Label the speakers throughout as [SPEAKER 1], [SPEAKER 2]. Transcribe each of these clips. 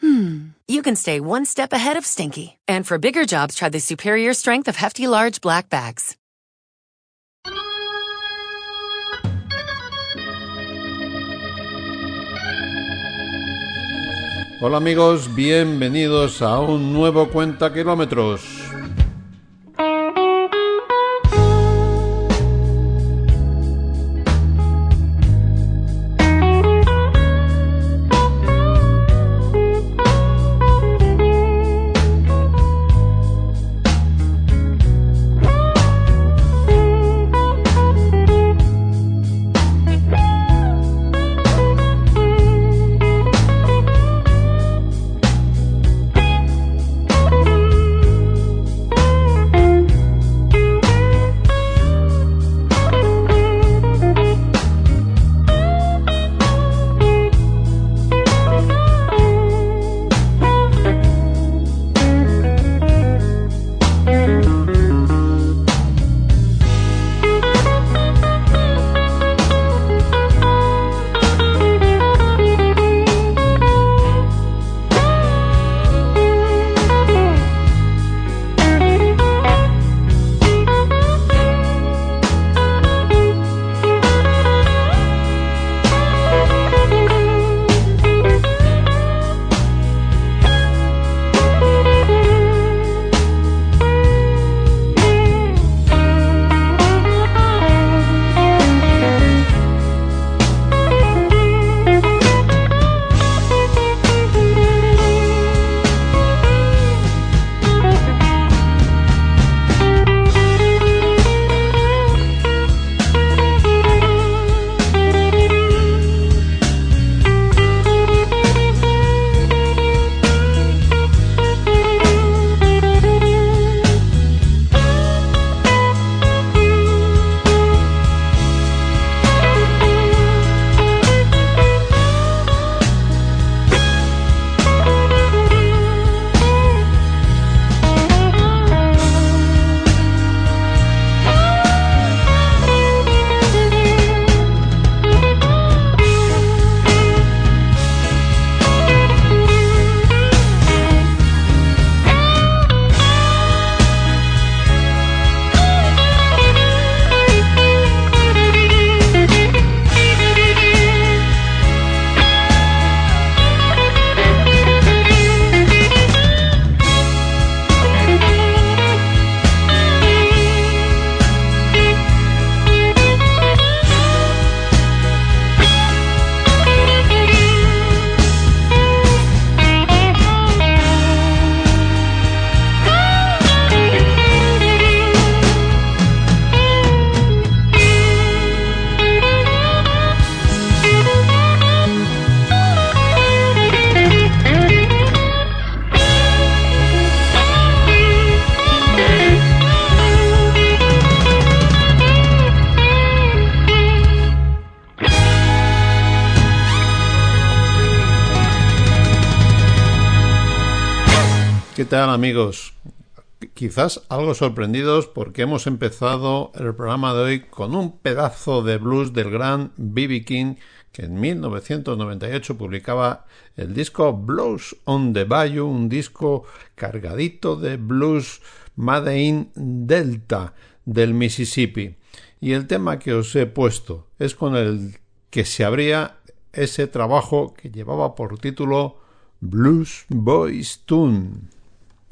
[SPEAKER 1] hmm, you can stay one step ahead of stinky. And for bigger jobs, try the superior strength of Hefty Large Black Bags.
[SPEAKER 2] Hola amigos, bienvenidos a un nuevo Cuenta Kilómetros. ¿Qué tal amigos? Quizás algo sorprendidos porque hemos empezado el programa de hoy con un pedazo de blues del gran B.B. King que en 1998 publicaba el disco Blues on the Bayou, un disco cargadito de blues Made in Delta del Mississippi. Y el tema que os he puesto es con el que se abría ese trabajo que llevaba por título Blues Boys Tune.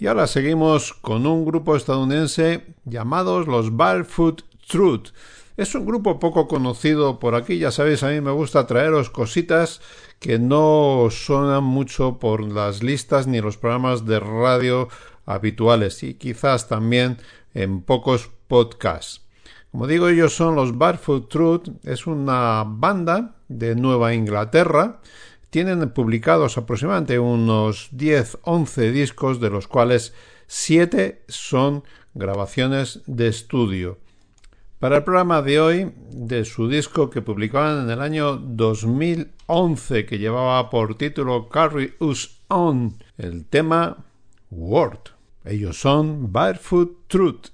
[SPEAKER 2] Y ahora seguimos con un grupo estadounidense llamados los Barefoot Truth. Es un grupo poco conocido por aquí, ya sabéis, a mí me gusta traeros cositas que no suenan mucho por las listas ni los programas de radio habituales y quizás también en pocos podcasts. Como digo, ellos son los Barefoot Truth, es una banda de Nueva Inglaterra tienen publicados aproximadamente unos 10-11 discos, de los cuales
[SPEAKER 3] siete son grabaciones de estudio. Para el programa de hoy, de su disco que publicaban en el año 2011, que llevaba por título Carry Us On, el tema Word. Ellos son Barefoot Truth.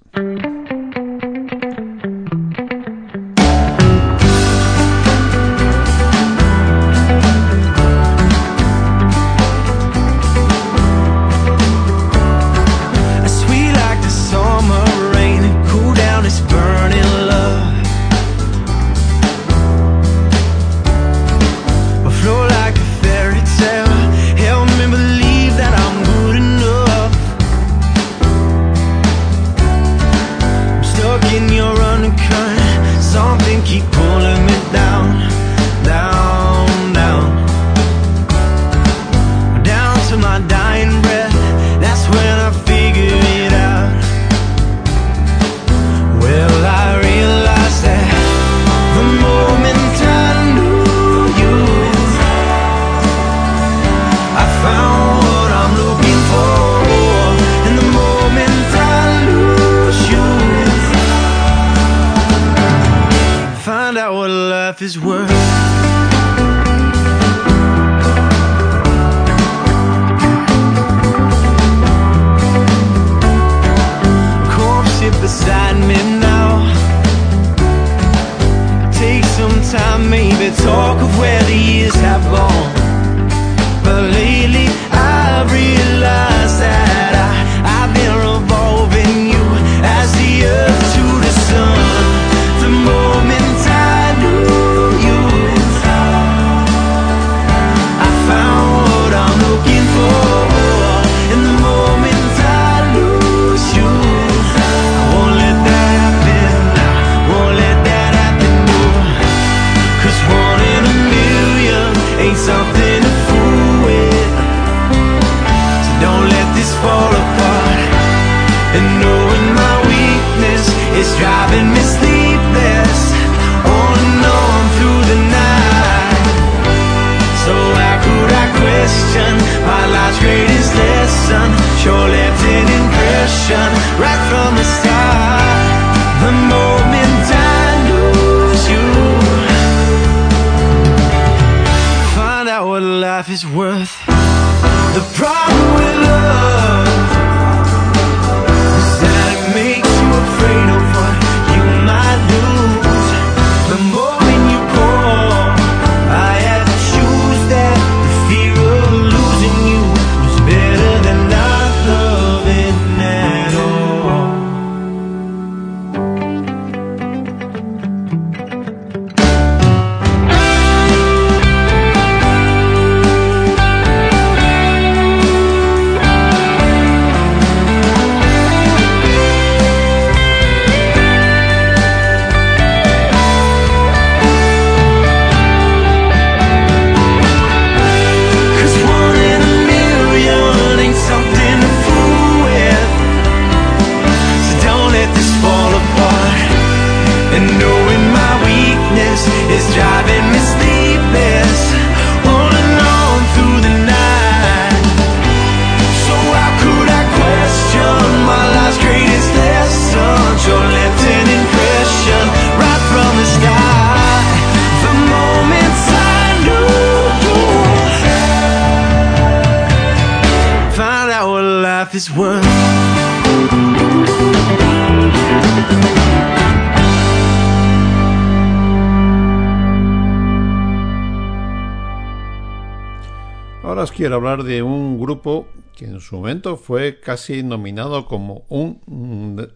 [SPEAKER 3] Quiero hablar de un grupo que en su momento fue casi nominado como un,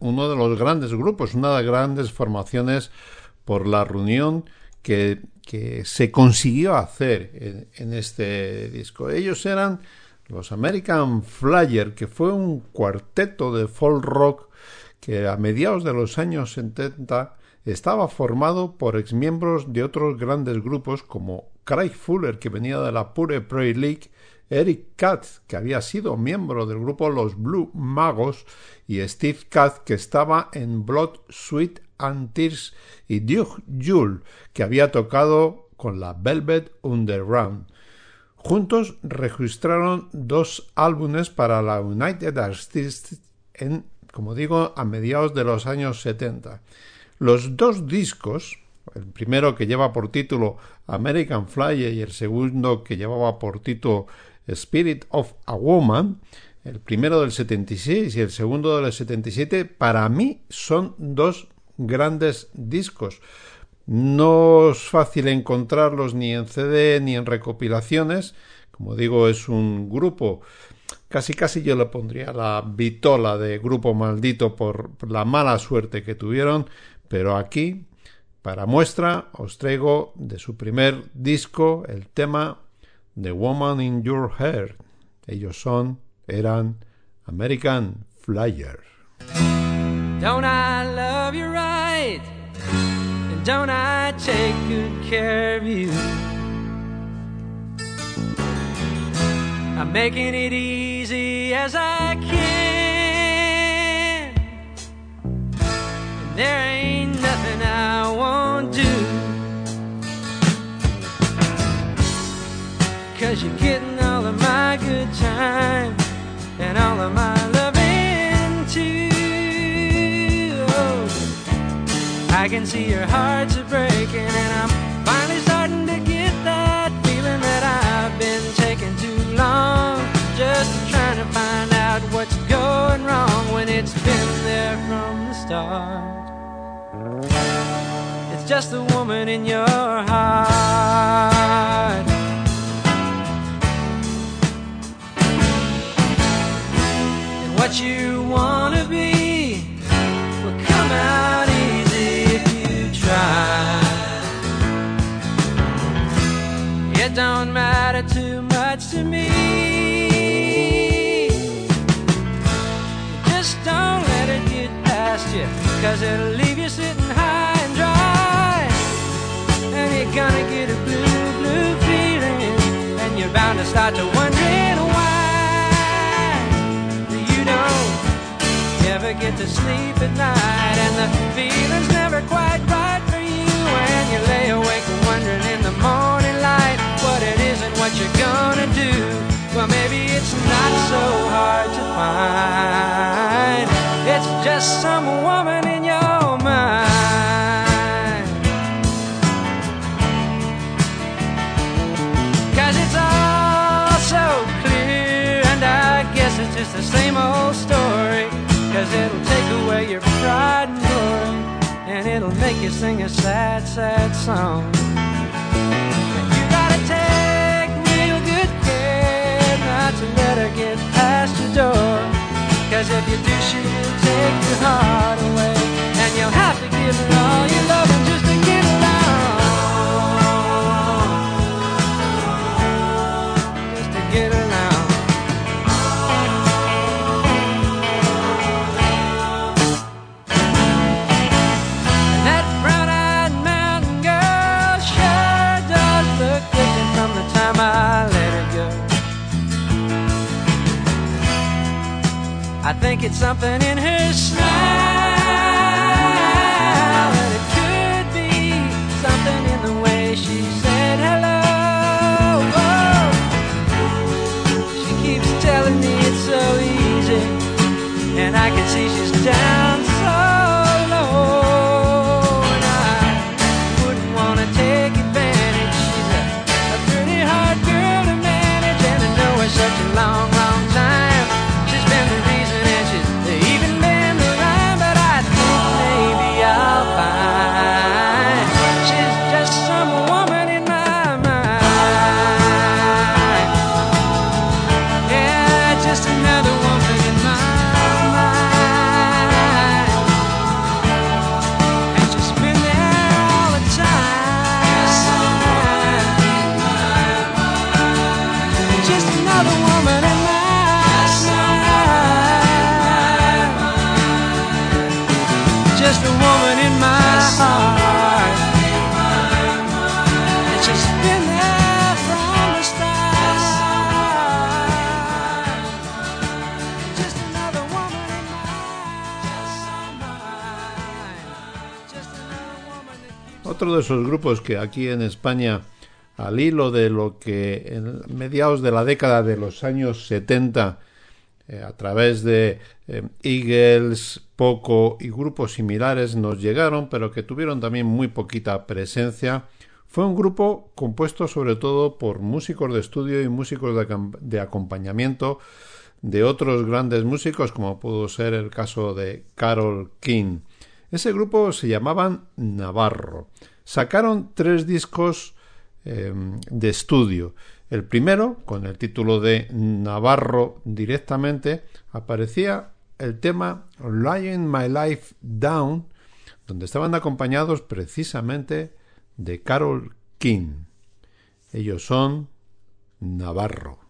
[SPEAKER 3] uno de los grandes grupos, una de las grandes formaciones por la reunión que, se consiguió hacer en, en, este disco. Ellos eran los American Flyer, que fue un cuarteto de folk rock que a mediados de los años 70 estaba formado por exmiembros de otros grandes grupos como Craig Fuller, que venía de la Pure Prairie League, Eric Katz, que había sido miembro del grupo Los Blue Magos, y Steve Katz, que estaba en Blood, Sweet and Tears, y Duke Jule, que había tocado con la Velvet Underground. Juntos registraron dos álbumes para la United Artists
[SPEAKER 2] en, como digo, a mediados de los años 70. Los dos discos, el primero que lleva por título American Flyer y el segundo que llevaba por título Spirit of a Woman, el primero del 76 y el segundo del 77, para mí son dos grandes discos. No es fácil encontrarlos ni en CD ni en recopilaciones. Como digo, es un grupo. Casi casi yo le pondría la vitola de grupo maldito por la mala suerte que tuvieron. Pero aquí, para muestra, os traigo de su primer disco el tema The Woman in Your Heart. Ellos son, eran American Flyer.
[SPEAKER 4] Don't I love you right? And don't I take good care of you? I'm making it easy as I can. And there Cause you're getting all of my good time and all of my loving too. I can see your hearts are breaking, and I'm finally starting to get that feeling that I've been taking too long. Just trying to find out what's going wrong when it's been there from the start. It's just the woman in your heart. What you wanna be will come out easy if you try. It don't matter too much to me. Just don't let it get past you, cause it'll leave you sitting high and dry. And you're gonna get a blue, blue feeling, and you're bound to start to wondering get to sleep at night, and the feeling's never quite right for you when you lay awake wondering in the morning light what it is and what you're gonna do. Well, maybe it's not so hard to find. It's just some woman make you sing a sad, sad song. You gotta take real good care not to let her get past your door. Cause if you do, she'll take your heart away, and you'll have to give her all your loving I think it's something in her smile, and it could be something in the way she said hello. She keeps telling me it's so easy, and I can see she's down
[SPEAKER 2] esos grupos que aquí en España, al hilo de lo que en mediados de la década de los años 70
[SPEAKER 5] eh, a través de eh, Eagles, Poco y grupos similares nos llegaron, pero que tuvieron también muy poquita presencia. Fue un grupo compuesto sobre todo por músicos de estudio y músicos de, de acompañamiento de otros grandes músicos, como pudo ser el caso de Carol King. Ese grupo se llamaban Navarro. Sacaron tres discos eh, de estudio. El primero, con el título de Navarro directamente, aparecía el tema Lying My Life Down, donde estaban acompañados precisamente de Carol King. Ellos son Navarro.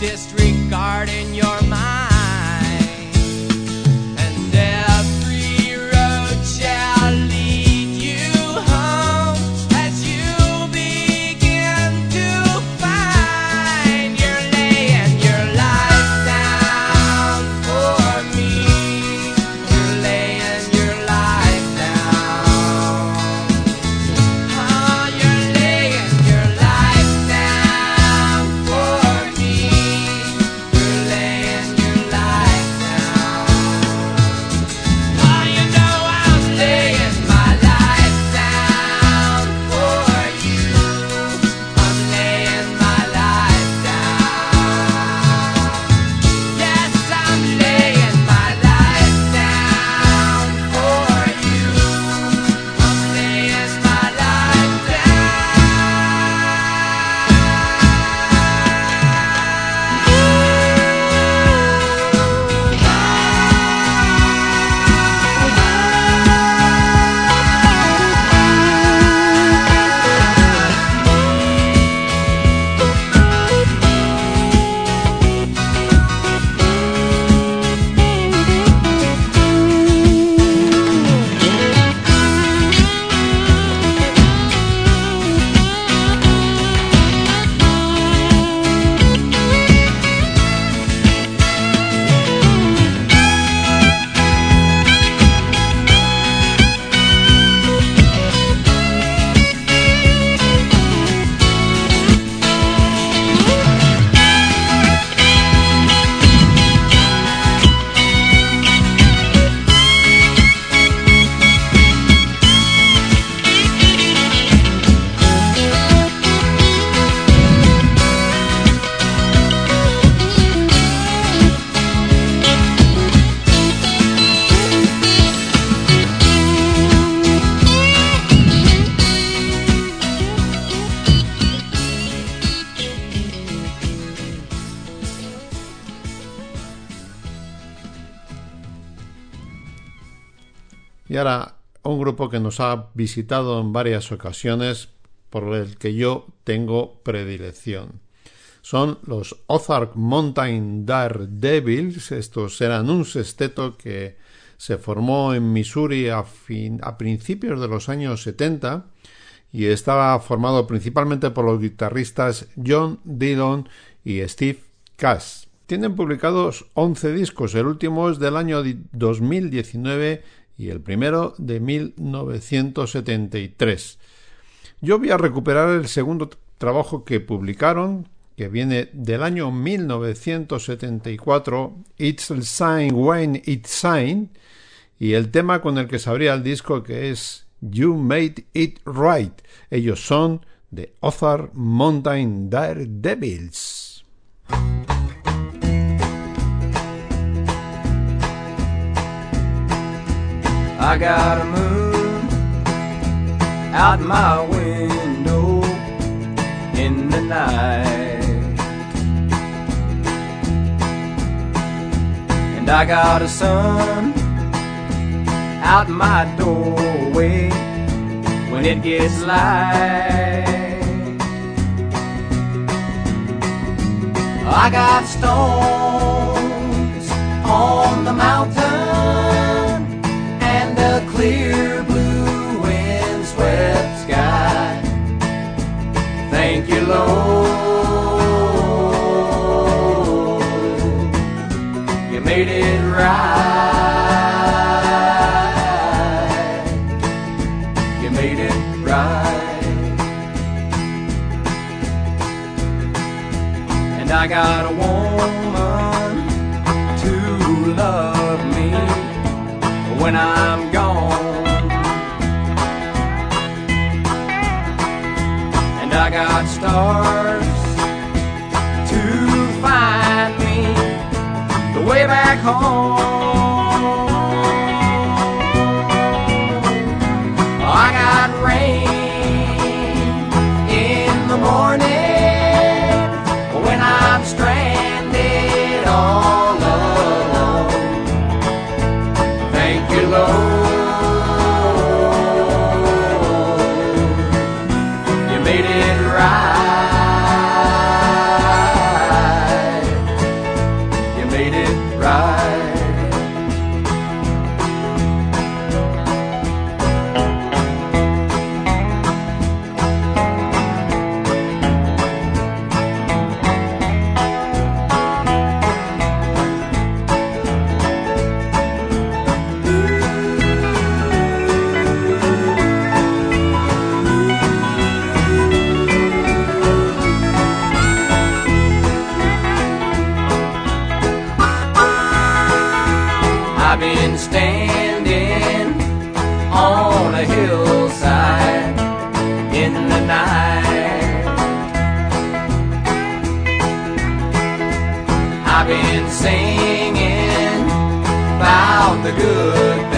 [SPEAKER 2] disregarding your ahora un grupo que nos ha visitado en varias ocasiones por el que yo tengo predilección. Son los Ozark Mountain Daredevils. Estos eran un sexteto que se formó en Missouri a, a principios de los años 70 y estaba formado principalmente por los guitarristas John Dillon y Steve Cass. Tienen publicados 11 discos, el último es del año 2019 y el primero de 1973. Yo voy a recuperar el segundo trabajo que publicaron, que viene del año 1974, It's a Sign When It's Sign, y el tema con el que se abría el disco que es You Made It Right. Ellos son The Ozark Mountain Daredevils.
[SPEAKER 6] I got a moon out my window in the night. And I got a sun out my doorway when it gets light. I got stones on the mountain and clear stars to find me the way back home. In the night. I've been singing about the good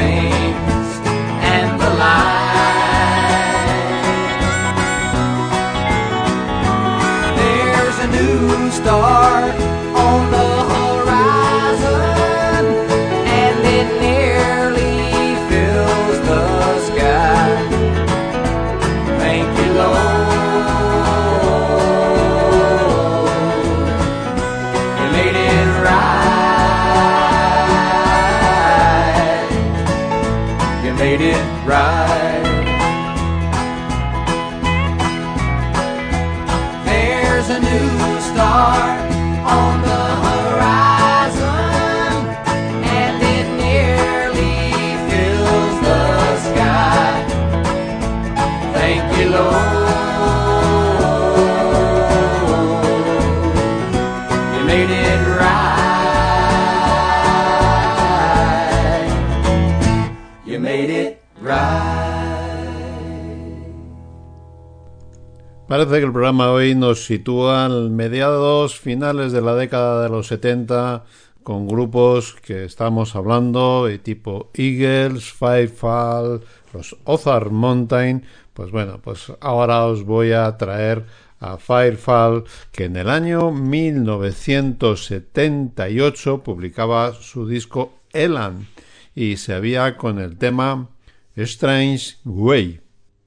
[SPEAKER 2] Parece que el programa hoy nos sitúa en mediados finales de la década de los 70 con grupos que estamos hablando de tipo Eagles, Firefall, los Ozark Mountain. Pues bueno, pues ahora os voy a traer a Firefall que en el año 1978 publicaba su disco Elan y se había con el tema
[SPEAKER 7] Strange Way.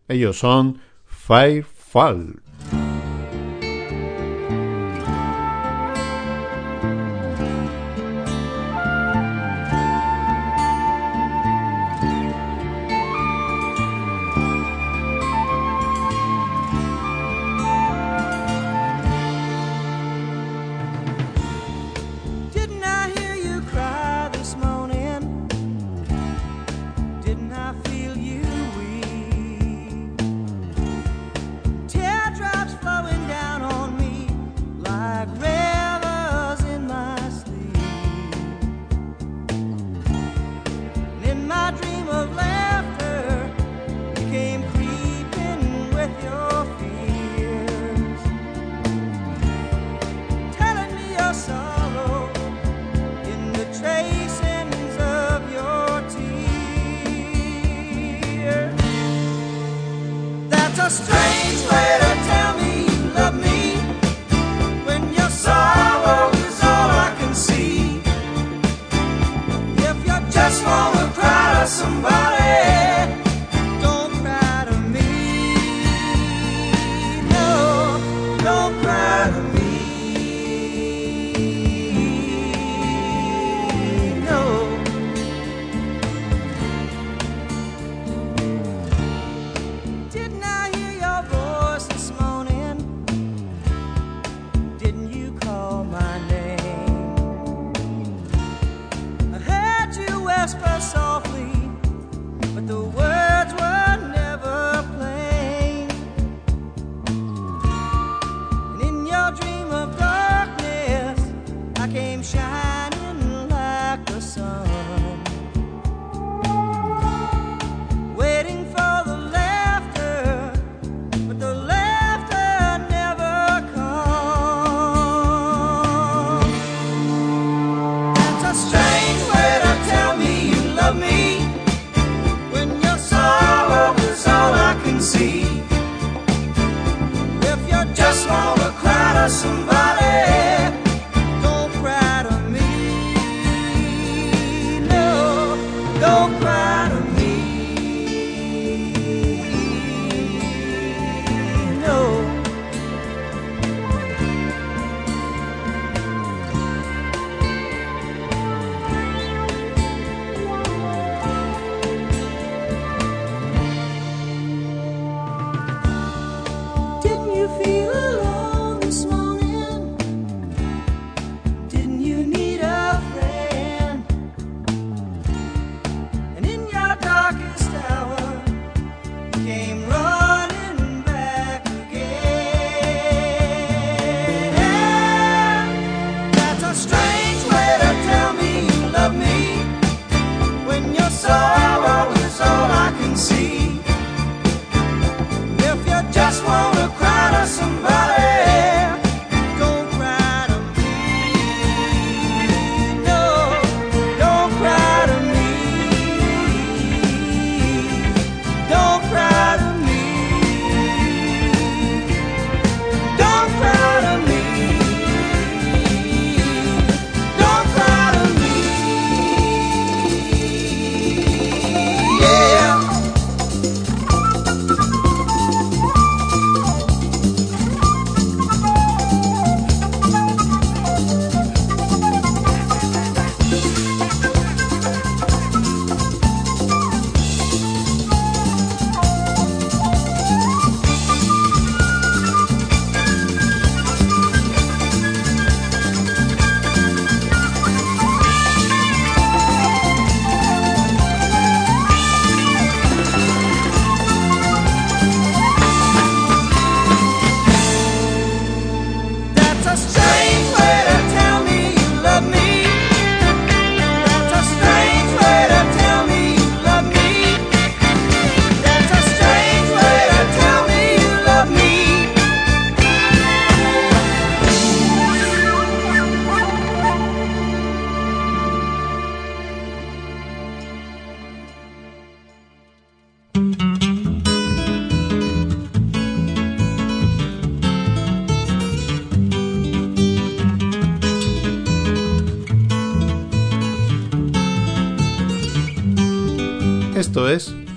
[SPEAKER 7] Ellos son Firefall.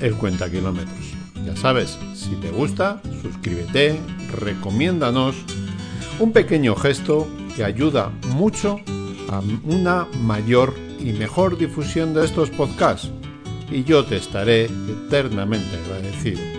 [SPEAKER 2] El Cuenta Kilómetros. Ya sabes, si te gusta, suscríbete, recomiéndanos. Un pequeño gesto que ayuda mucho a una mayor y mejor difusión de estos podcasts. Y yo te estaré eternamente agradecido.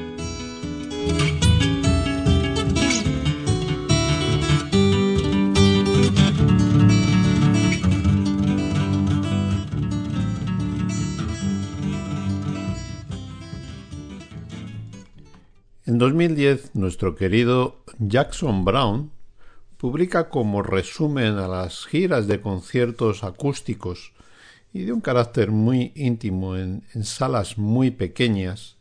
[SPEAKER 2] 2010, nuestro querido Jackson Brown publica como resumen a las giras de conciertos acústicos y de un carácter muy íntimo en, en salas muy pequeñas.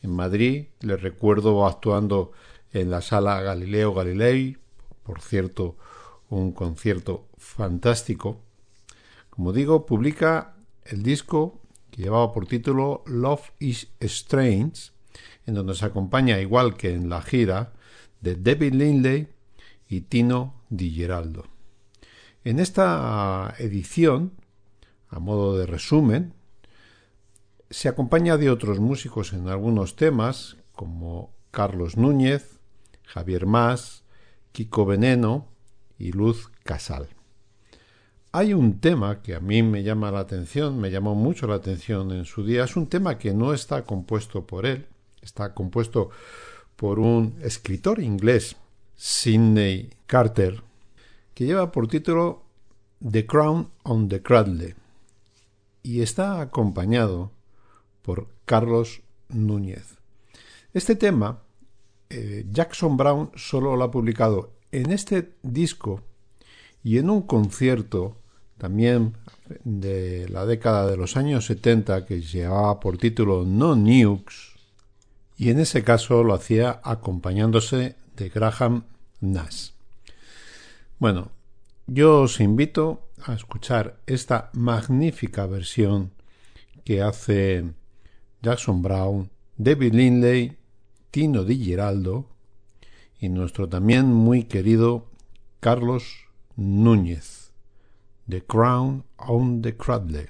[SPEAKER 2] En Madrid le recuerdo actuando en la sala Galileo Galilei, por cierto, un concierto fantástico. Como digo, publica el disco que llevaba por título Love is Strange, en donde se acompaña, igual que en la gira, de David Lindley y Tino Di Geraldo. En esta edición, a modo de resumen, se acompaña de otros músicos en algunos temas, como Carlos Núñez, Javier Más, Kiko Veneno y Luz Casal. Hay un tema que a mí me llama la atención, me llamó mucho la atención en su día, es un tema que no está compuesto por él, Está compuesto por un escritor inglés, Sidney Carter, que lleva por título The Crown on the Cradle y está acompañado por Carlos Núñez. Este tema, eh, Jackson Brown solo lo ha publicado en este disco y en un concierto también de la década de los años 70 que llevaba por título No Nukes y en ese caso lo hacía acompañándose de Graham Nash. Bueno, yo os invito a escuchar esta magnífica versión que hace Jackson Brown, David Lindley, Tino Di Giraldo y nuestro también muy querido Carlos Núñez, The Crown on the Cradle.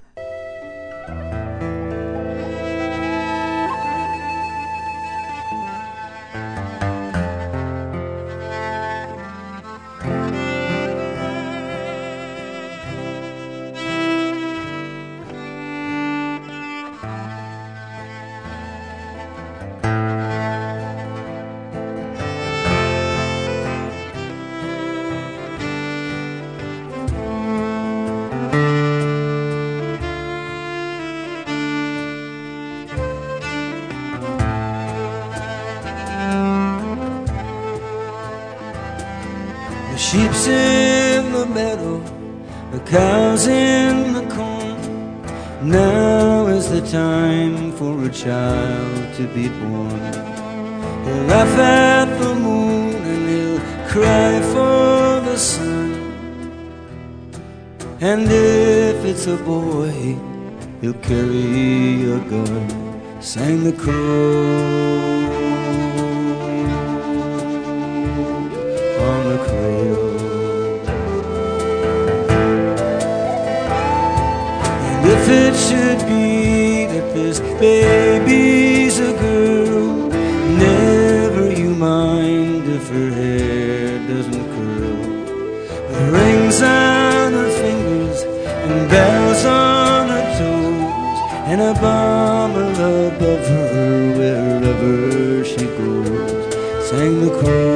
[SPEAKER 8] Sheep's in the meadow, the cows in the corn. Now is the time for a child to be born. He'll laugh at the moon and he'll cry for the sun. And if it's a boy, he'll carry a gun. Sang the crow. Baby's a girl, never you mind if her hair doesn't curl. With rings on her fingers and bells on her toes, and a bomb above her wherever she goes. Sang the crow.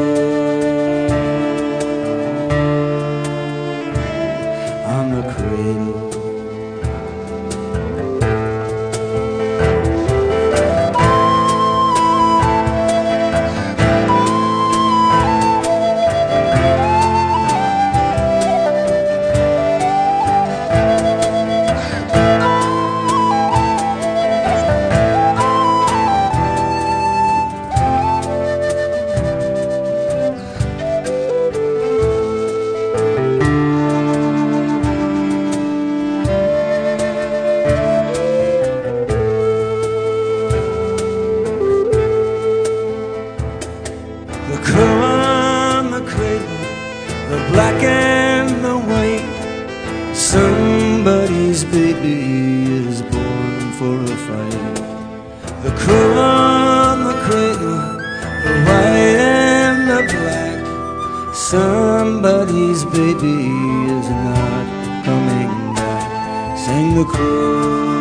[SPEAKER 8] Baby is not coming back. Sang the crow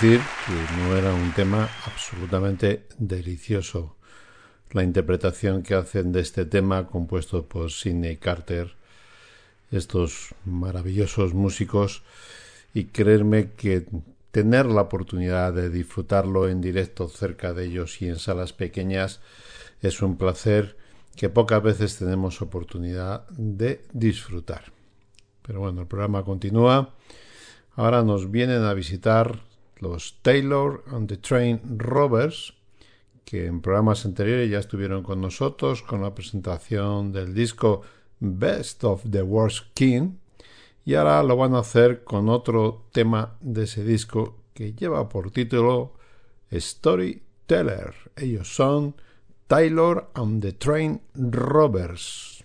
[SPEAKER 2] decir que no era un tema absolutamente delicioso. La interpretación que hacen de este tema, compuesto por Sidney Carter, estos maravillosos músicos, y creerme que tener la oportunidad de disfrutarlo en directo cerca de ellos y en salas pequeñas es un placer que pocas veces tenemos oportunidad de disfrutar. Pero bueno, el programa continúa. Ahora nos vienen a visitar los Taylor and the Train Rovers, que en programas anteriores ya estuvieron con nosotros con la presentación del disco Best of the Worst King, y ahora lo van a hacer con otro tema de ese disco que lleva por título Storyteller. Ellos son Taylor and the Train Rovers.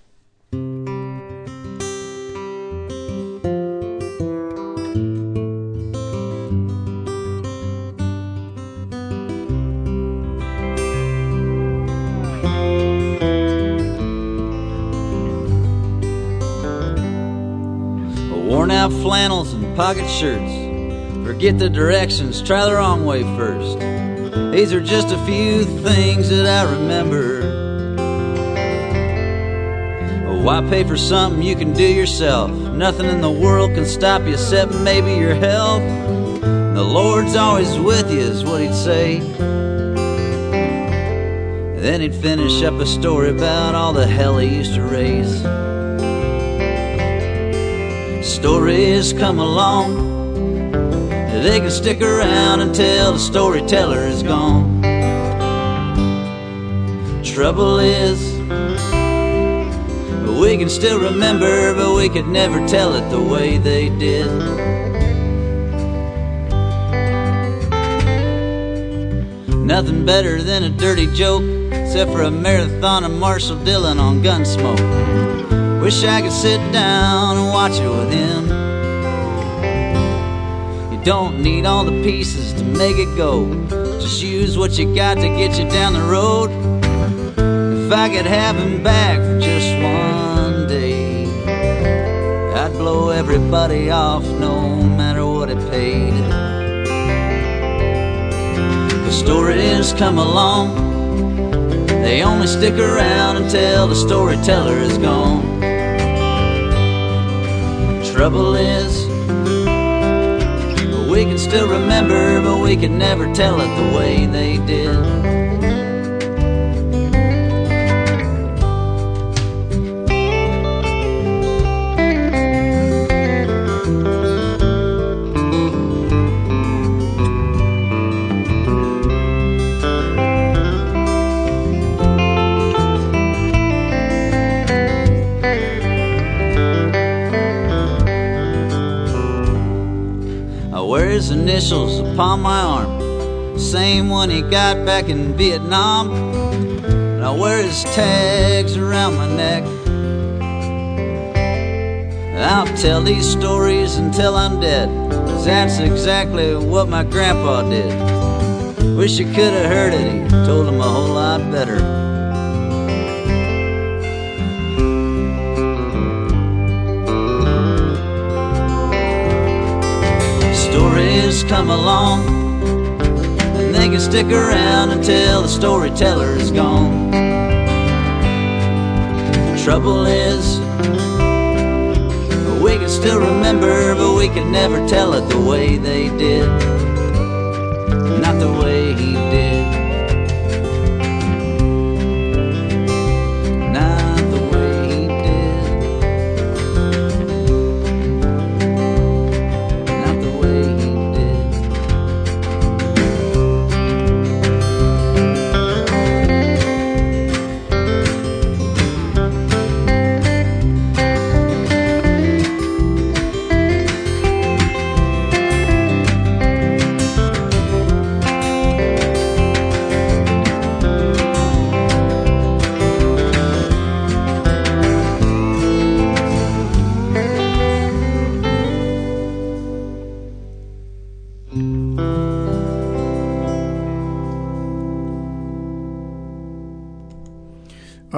[SPEAKER 9] Flannels and pocket shirts. Forget the directions, try the wrong way first. These are just a few things that I remember. Why pay for something you can do yourself? Nothing in the world can stop you except maybe your health. The Lord's always with you, is what he'd say. Then he'd finish up a story about all the hell he used to raise. Stories come along, they can stick around until the storyteller is gone. Trouble is, We can still remember, but we could never tell it the way they did. Nothing better than a dirty joke, except for a marathon of Marshall Dillon on Gunsmoke. Wish I could sit down and watch it with him. You don't need all the pieces to make it go, just use what you got to get you down the road. If I could have him back for just one day, I'd blow everybody off no matter what it paid. The stories come along, they only stick around until the storyteller is gone. Trouble is, we can still remember, but we can never tell it the way they did. His initials upon my arm. Same one he got back in Vietnam. And I wear his tags around my neck. I'll tell these stories until I'm dead. Cause that's exactly what my grandpa did. Wish you could have heard it, he told him a whole lot better. Come along and they can stick around until the storyteller is gone. Trouble is, we can still remember, but we can never tell it the way they did,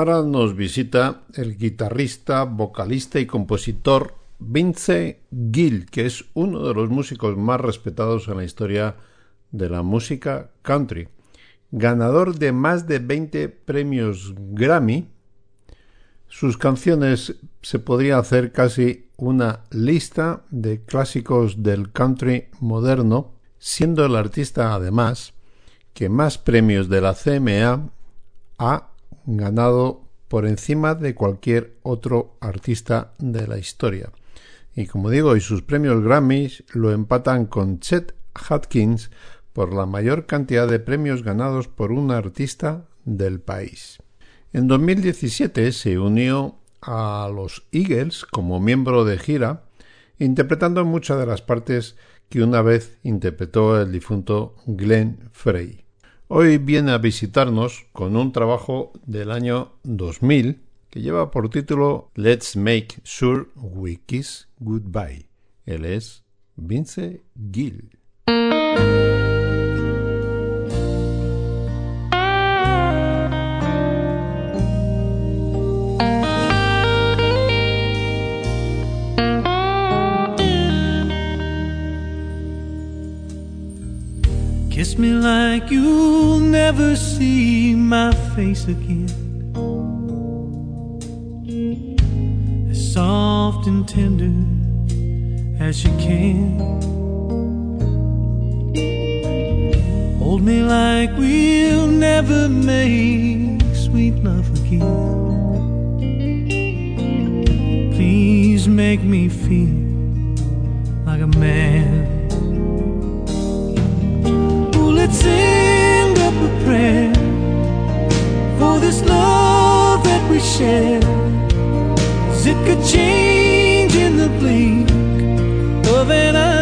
[SPEAKER 2] Ahora nos visita el guitarrista, vocalista y compositor Vince Gill, que es uno de los músicos más respetados en la historia de la música country. Ganador de más de 20 premios Grammy, sus canciones se podría hacer casi una lista de clásicos del country moderno, siendo el artista además que más premios de la CMA ha ganado por encima de cualquier otro artista de la historia. Y como digo, y sus premios Grammys lo empatan con Chet Atkins por la mayor cantidad de premios ganados por un artista del país. En 2017 se unió a los Eagles como miembro de gira, interpretando muchas de las partes que una vez interpretó el difunto Glenn Frey. Hoy viene a visitarnos con un trabajo del año 2000 que lleva por título Let's Make Sure We Kiss Goodbye. Él es Vince Gill.
[SPEAKER 10] Kiss me like you'll never see my face again. As soft and tender as you can. Hold me like we'll never make sweet love again. Please make me feel like a man sing up a prayer for this love that we share. Cause it could change in the blink of an eye.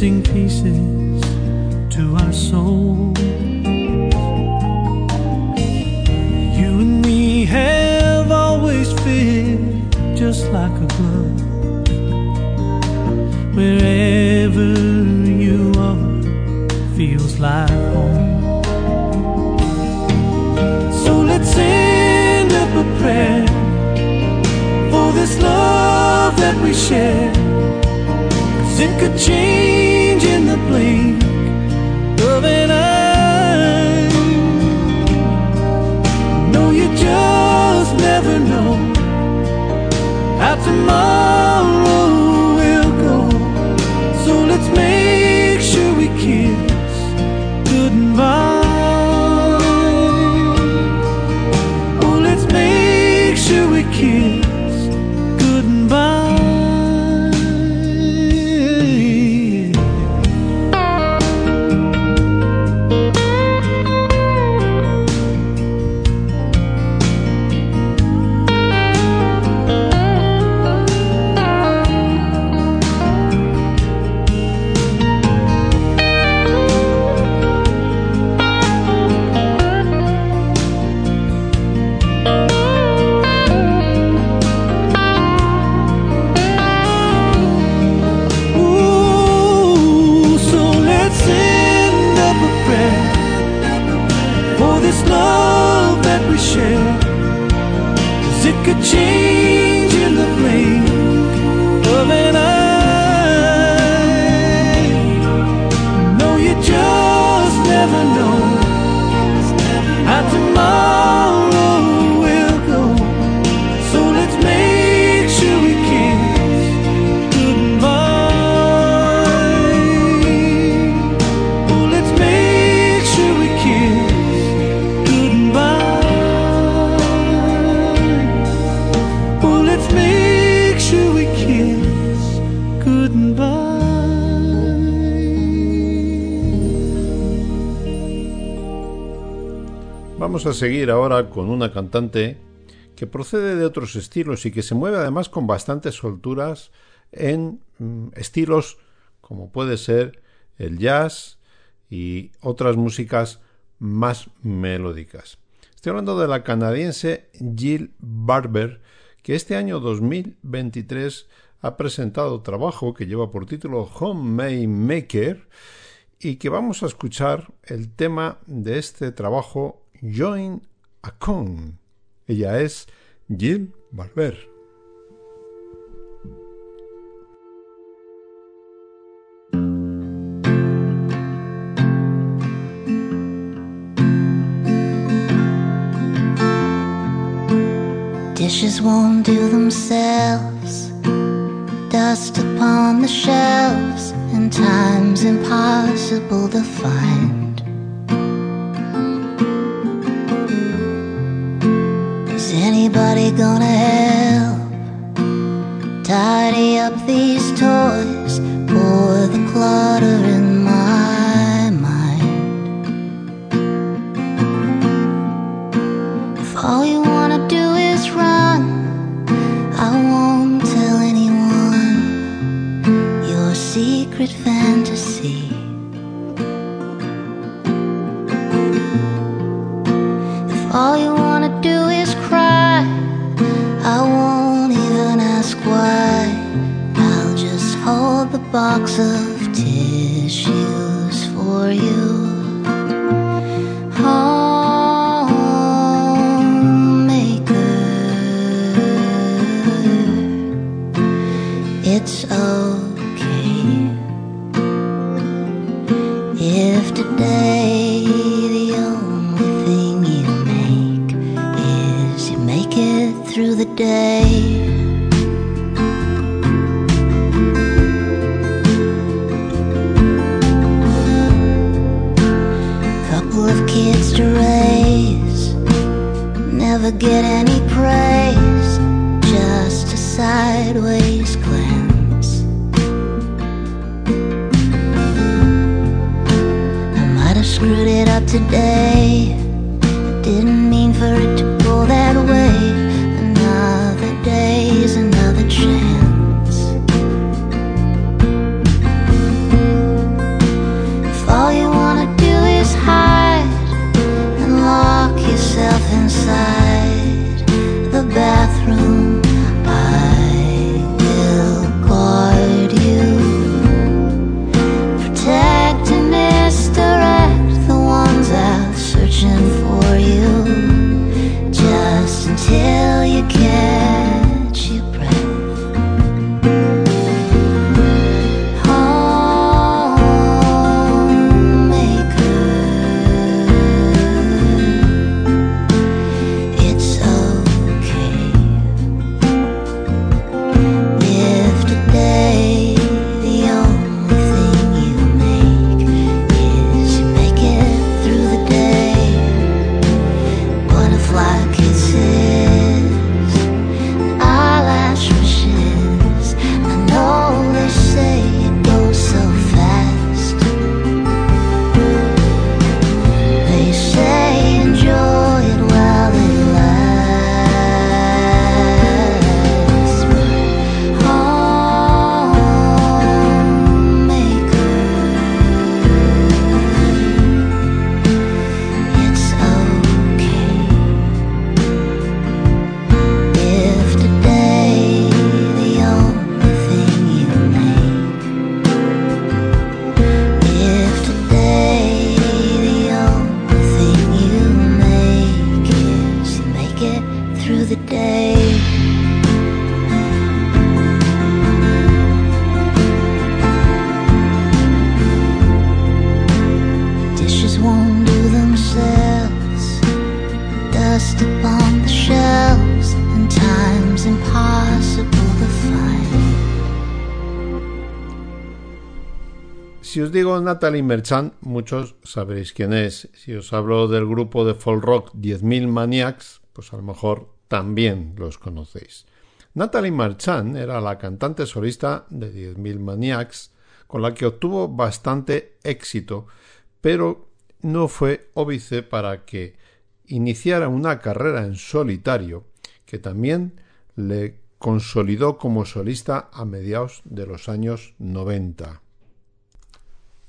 [SPEAKER 10] Missing pieces to our soul. You and me have always fit just like a glove. Wherever you are feels like home. So let's send up a prayer for this love that we share. Cause it could change
[SPEAKER 2] 怎么？Seguir ahora con una cantante que procede de otros estilos y que se mueve además con bastantes solturas en mm, estilos como puede ser el jazz y otras músicas más melódicas. Estoy hablando de la canadiense Jill Barber, que este año 2023 ha presentado trabajo que lleva por título Homemade Maker y que vamos a escuchar el tema de este trabajo Join a Con. Ella es Jill Barber.
[SPEAKER 11] Dishes won't do themselves. Dust upon the shelves, and time's impossible to find. Anybody gonna help? Tidy of tissues for you. Homemaker, it's okay if today the only thing you make is you make it through the day. get any praise, just a sideways glance. I might have screwed it up today, didn't mean for it to go that way.
[SPEAKER 2] digo Natalie Merchant, muchos sabréis quién es. Si os hablo del grupo de folk rock 10.000 Maniacs, pues a lo mejor también los conocéis. Natalie Merchant era la cantante solista de 10.000 Maniacs, con la que obtuvo bastante éxito, pero no fue óbice para que iniciara una carrera en solitario que también le consolidó como solista a mediados de los años 90.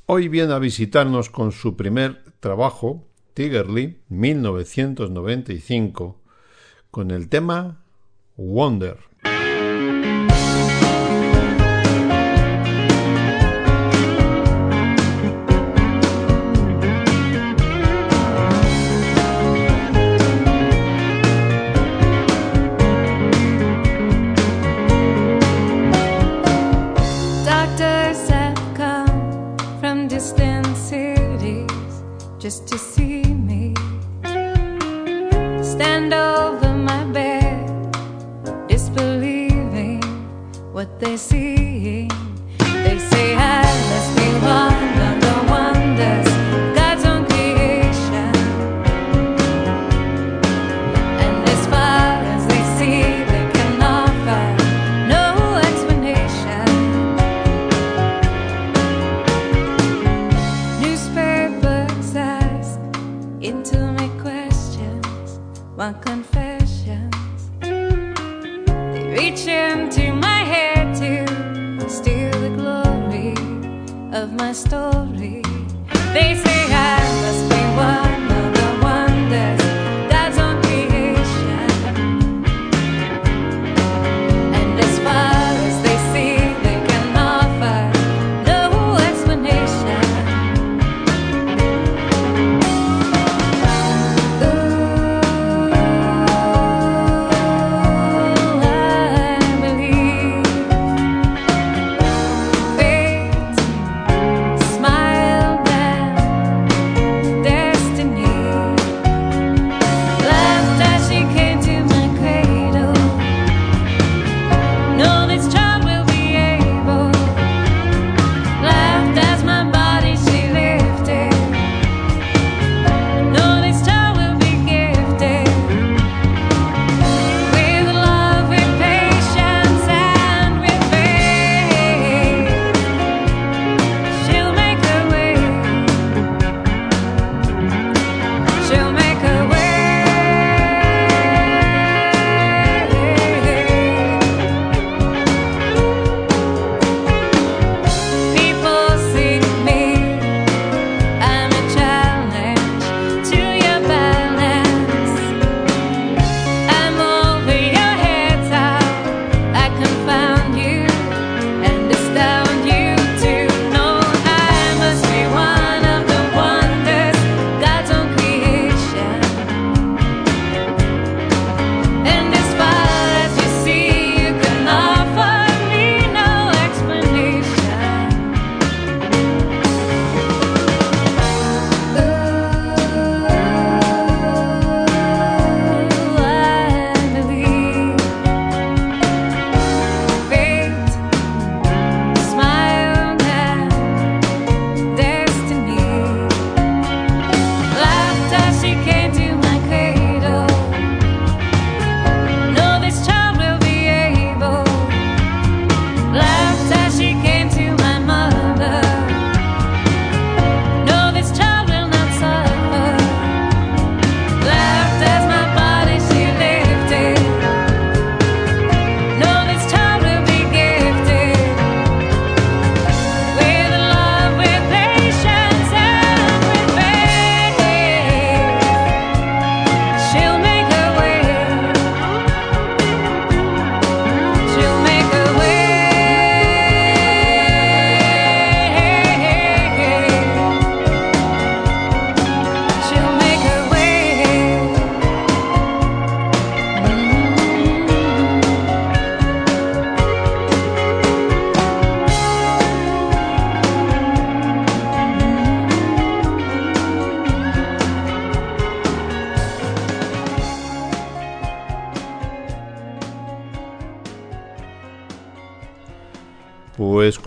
[SPEAKER 2] Hoy viene a visitarnos con su primer trabajo, Tigerly, 1995, con el tema Wonder.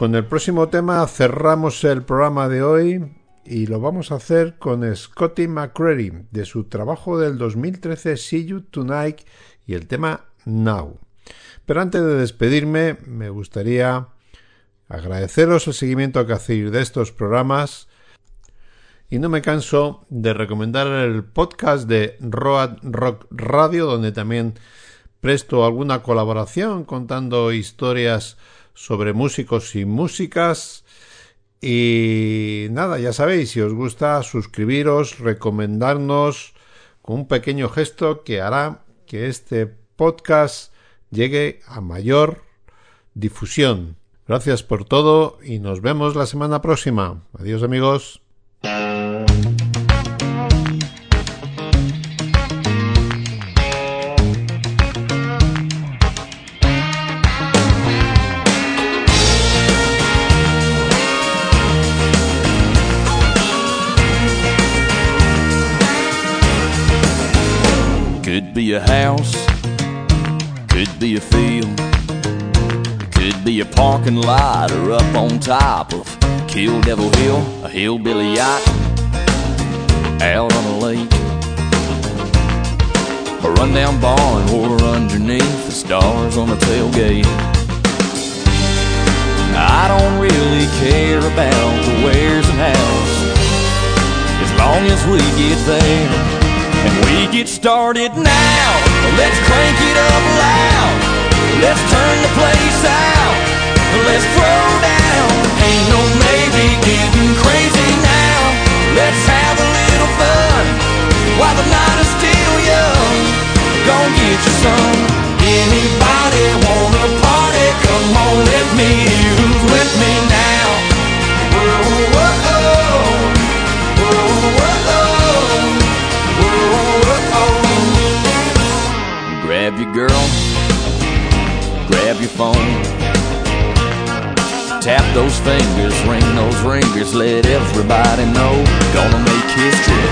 [SPEAKER 2] Con el próximo tema cerramos el programa de hoy y lo vamos a hacer con Scotty McCready de su trabajo del 2013 See You Tonight y el tema Now. Pero antes de despedirme me gustaría agradeceros el seguimiento que hacéis de estos programas y no me canso de recomendar el podcast de Road Rock Radio donde también presto alguna colaboración contando historias sobre músicos y músicas. Y nada, ya sabéis, si os gusta, suscribiros, recomendarnos con un pequeño gesto que hará que este podcast llegue a mayor difusión. Gracias por todo y nos vemos la semana próxima. Adiós amigos.
[SPEAKER 6] Be a house, could be a field, could be a parking lot or up on top of Kill Devil Hill, a hillbilly yacht out on a lake, a rundown barn or underneath the stars on the tailgate. I don't really care about the where's and hows as long as we get there and we get started now. Let's crank it up loud. Let's turn the place out. Let's throw down. Ain't no maybe getting crazy now. Let's have a little fun while the night is still young. Gonna get you some. Anybody wanna party? Come on, let me who's with me now. Whoa, whoa. Grab your girl, grab your phone. Tap those fingers, ring those ringers, let everybody know. Gonna make history,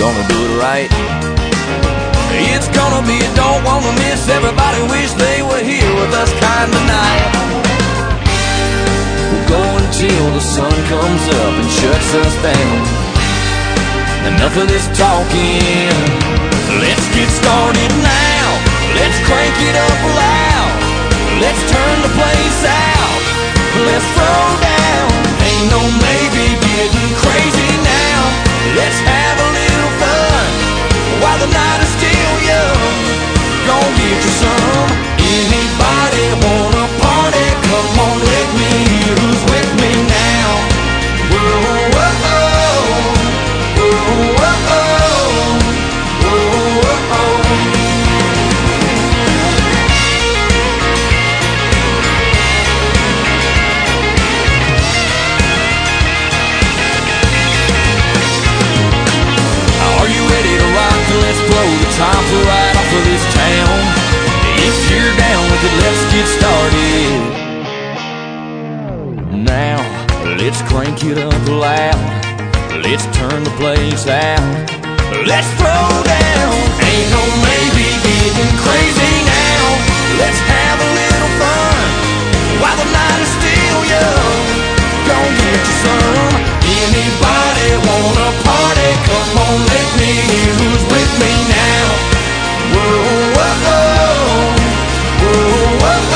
[SPEAKER 6] gonna do it right. It's gonna be a don't wanna miss. Everybody wish they were here with us kind of night. We'll go until the sun comes up and shuts us down. Enough of this talking. Let's get started now. Let's crank it up loud. Let's turn the place out. Let's throw down. Ain't no maybe getting crazy now. Let's have a little fun while the night is still young. Gonna get you some. Anybody wanna party? Come on, top right off of this town. If you're down with it, let's get started. Now, let's crank it up loud. Let's turn the place out. Let's throw down. Ain't no maybe getting crazy now. Let's have a little fun while the night is still young don't get you some Anybody wanna party? Come on, let me hear who's with me now Whoa, whoa, whoa, whoa, whoa.